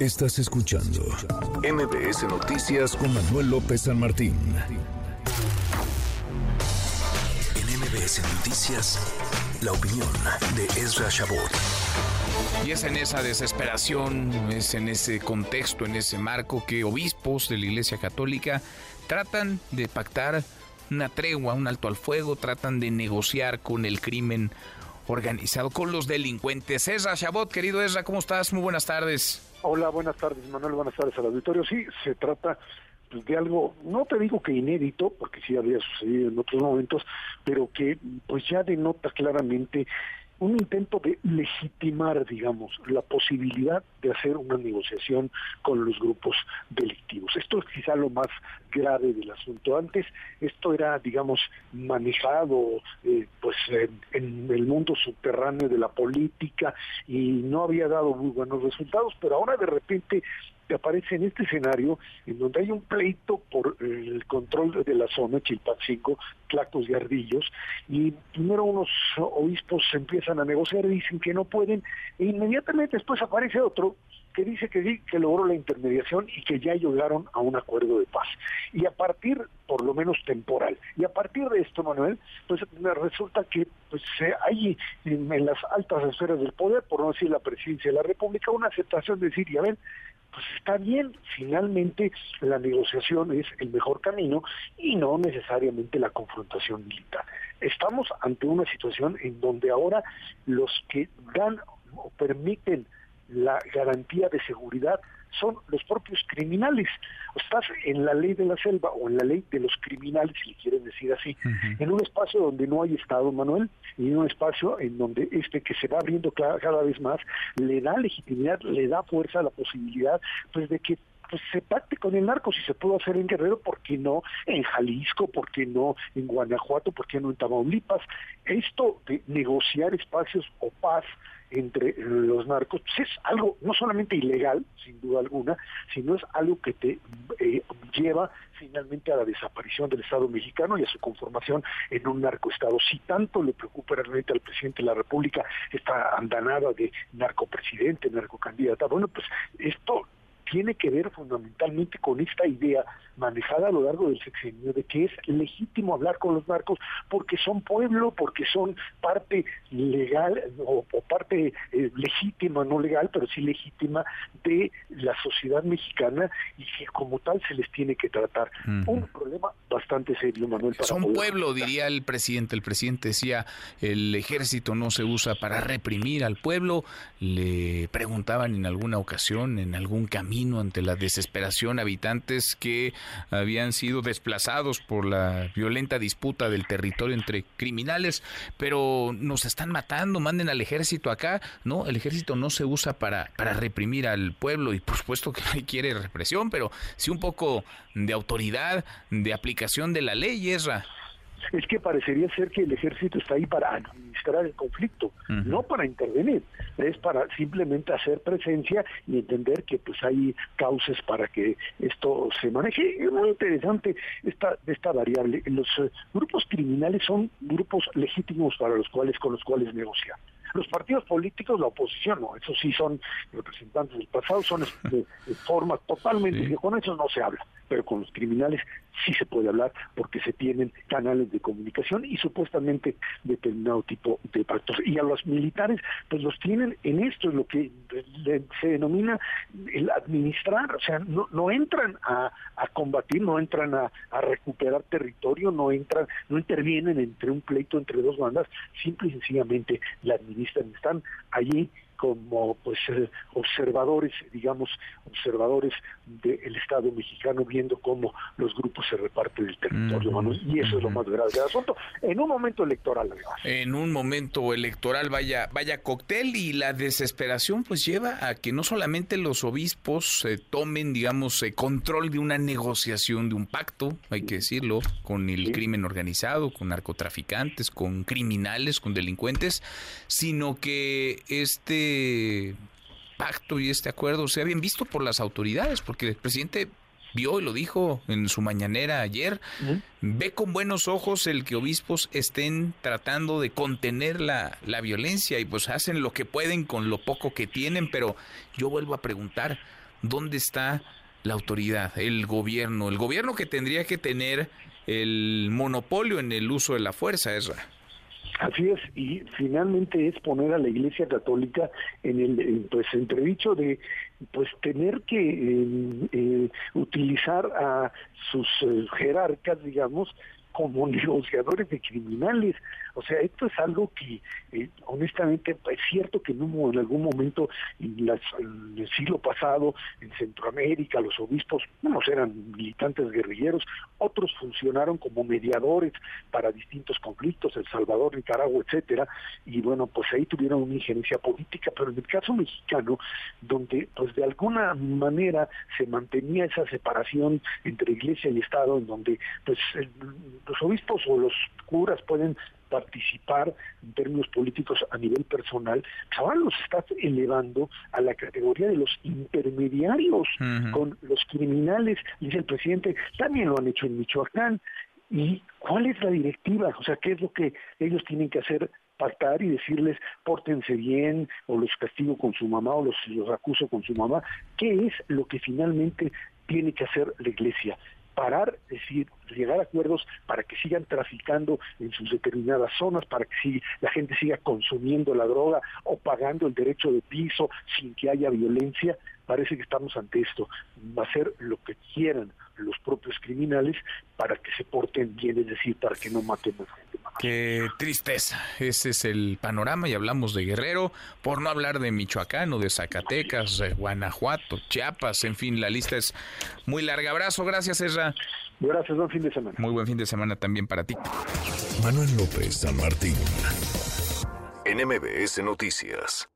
Estás escuchando MBS Noticias con Manuel López San Martín. En MBS Noticias, la opinión de Ezra Shabot. Y es en esa desesperación, es en ese contexto, en ese marco que obispos de la Iglesia Católica tratan de pactar una tregua, un alto al fuego, tratan de negociar con el crimen organizado, con los delincuentes. Ezra Shabot, querido Ezra, ¿cómo estás? Muy buenas tardes. Hola, buenas tardes, Manuel. Buenas tardes al auditorio. Sí, se trata pues, de algo, no te digo que inédito, porque sí había sucedido en otros momentos, pero que pues ya denota claramente un intento de legitimar, digamos, la posibilidad de hacer una negociación con los grupos delictivos. Esto es quizá lo más grave del asunto. Antes esto era, digamos, manejado eh, pues en, el mundo subterráneo de la política y no había dado muy buenos resultados, pero ahora de repente aparece en este escenario en donde hay un pleito por el control de la zona, Chilpancingo, Tlacos y Ardillos, y primero unos obispos empiezan a negociar dicen que no pueden, e inmediatamente después aparece otro que dice que sí, que logró la intermediación y que ya llegaron a un acuerdo de paz. Y a partir, por lo menos temporal, y a partir de esto, Manuel, pues resulta que pues hay en, en las altas esferas del poder, por no decir la presidencia de la República, una aceptación de decir, ya ven, pues está bien, finalmente la negociación es el mejor camino y no necesariamente la confrontación militar. Estamos ante una situación en donde ahora los que dan o permiten la garantía de seguridad son los propios criminales. Estás en la ley de la selva o en la ley de los criminales, si le quieren decir así, en un espacio donde no hay Estado, Manuel, y en un espacio en donde este que se va abriendo cada, vez más le da legitimidad, le da fuerza a la posibilidad pues de que pues se pacte con el narco, si se puede hacer en Guerrero, ¿por qué no en Jalisco? ¿Por qué no en Guanajuato? ¿Por qué no en Tamaulipas? Esto de negociar espacios o paz entre los narcos pues es algo no solamente ilegal, sin duda alguna, sino es algo que te eh, lleva finalmente a la desaparición del Estado mexicano y a su conformación en un narcoestado. Si tanto le preocupa realmente al presidente de la República esta andanada de narcopresidente, narcocandidata, bueno, pues esto tiene que ver fundamentalmente con esta idea manejada a lo largo del sexenio de que es legítimo hablar con los narcos porque son pueblo, porque son parte legal o, parte eh, legítima, no legal, pero sí legítima de la sociedad mexicana y que como tal se les tiene que tratar. Un problema bastante serio, Manuel. son pueblo, diría el presidente. El presidente decía, el ejército no se usa para reprimir al pueblo. Le preguntaban en alguna ocasión, en algún camino ante la desesperación, habitantes que habían sido desplazados por la violenta disputa del territorio entre criminales, pero nos están matando, manden al ejército acá. No, el ejército no se usa para, para reprimir al pueblo y por supuesto que quiere represión, pero sí un poco de autoridad, de aplicación de la ley, Esra es que parecería ser que el ejército está ahí para administrar el conflicto, no para intervenir, es para simplemente hacer presencia y entender que pues hay causas para que esto se maneje. Es muy interesante esta, esta variable. Los eh, grupos criminales son grupos legítimos para los cuales, con los cuales negociar. Los partidos políticos, la oposición, no, esos sí son representantes del pasado, son de, forma totalmente, con eso no se habla, pero con los criminales sí se puede hablar porque se tienen canales de comunicación y supuestamente determinado tipo de pactos. Y a los militares, pues los tienen en esto, en lo que se denomina el administrar, o sea, no, no entran a, combatir, no entran a, a, recuperar territorio, no entran, no intervienen entre un pleito entre dos bandas, simple y sencillamente la administran, están allí como pues eh, observadores, digamos, observadores del Estado mexicano viendo cómo los grupos se reparten el territorio, y eso es lo más grave del asunto, en un momento electoral además. En un momento electoral vaya, vaya cóctel y la desesperación pues lleva a que no solamente los obispos eh, tomen, digamos, eh, control de una negociación, de un pacto, hay que decirlo, con el crimen organizado, con narcotraficantes, con criminales, con delincuentes, sino que este pacto y este acuerdo se habían visto por las autoridades, porque el presidente vio y lo dijo en su mañanera ayer, ve con buenos ojos el que obispos estén tratando de contener la, la violencia y pues hacen lo que pueden con lo poco que tienen, pero yo vuelvo a preguntar, ¿dónde está la autoridad, el gobierno? El gobierno que tendría que tener el monopolio en el uso de la fuerza, Ezra. Así es, y finalmente es poner a la Iglesia Católica en el pues entredicho de pues tener que eh, eh, utilizar a sus eh, jerarcas, digamos, como negociadores de criminales. O sea, esto es algo que, eh, honestamente, es cierto que en, en algún momento en, las, el siglo pasado, en Centroamérica, los obispos, unos eran militantes guerrilleros, otros funcionaron como mediadores para distintos conflictos, El Salvador, Nicaragua, etcétera, y bueno, pues ahí tuvieron una injerencia política, pero en el caso mexicano, donde pues de alguna manera se mantenía esa separación entre iglesia y Estado, en donde pues los obispos o los curas pueden participar en términos políticos a nivel personal, pues ahora los está elevando a la categoría de los intermediarios con los criminales, dice el presidente, también lo han hecho en Michoacán. ¿Y cuál es la directiva? O sea, ¿qué es lo que ellos tienen que hacer pactar y decirles pórtense bien o los castigo con su mamá o los, los acuso con su mamá. ¿Qué es lo que finalmente tiene que hacer la iglesia? Parar, es decir, llegar a acuerdos para que sigan traficando en sus determinadas zonas, para que la gente siga consumiendo la droga o pagando el derecho de piso sin que haya violencia, parece que estamos ante esto. Ser lo que quieran los propios criminales para que se porten bien, es decir, para que no maten a gente. Qué tristeza. Ese es el panorama y hablamos de Guerrero, por no hablar de Michoacán o de Zacatecas, de Guanajuato, Chiapas, en fin, la lista es muy larga. Abrazo, gracias, Ezra. Gracias, buen fin de semana. Muy buen fin de semana también para ti. Manuel López San Martín, NMBS Noticias.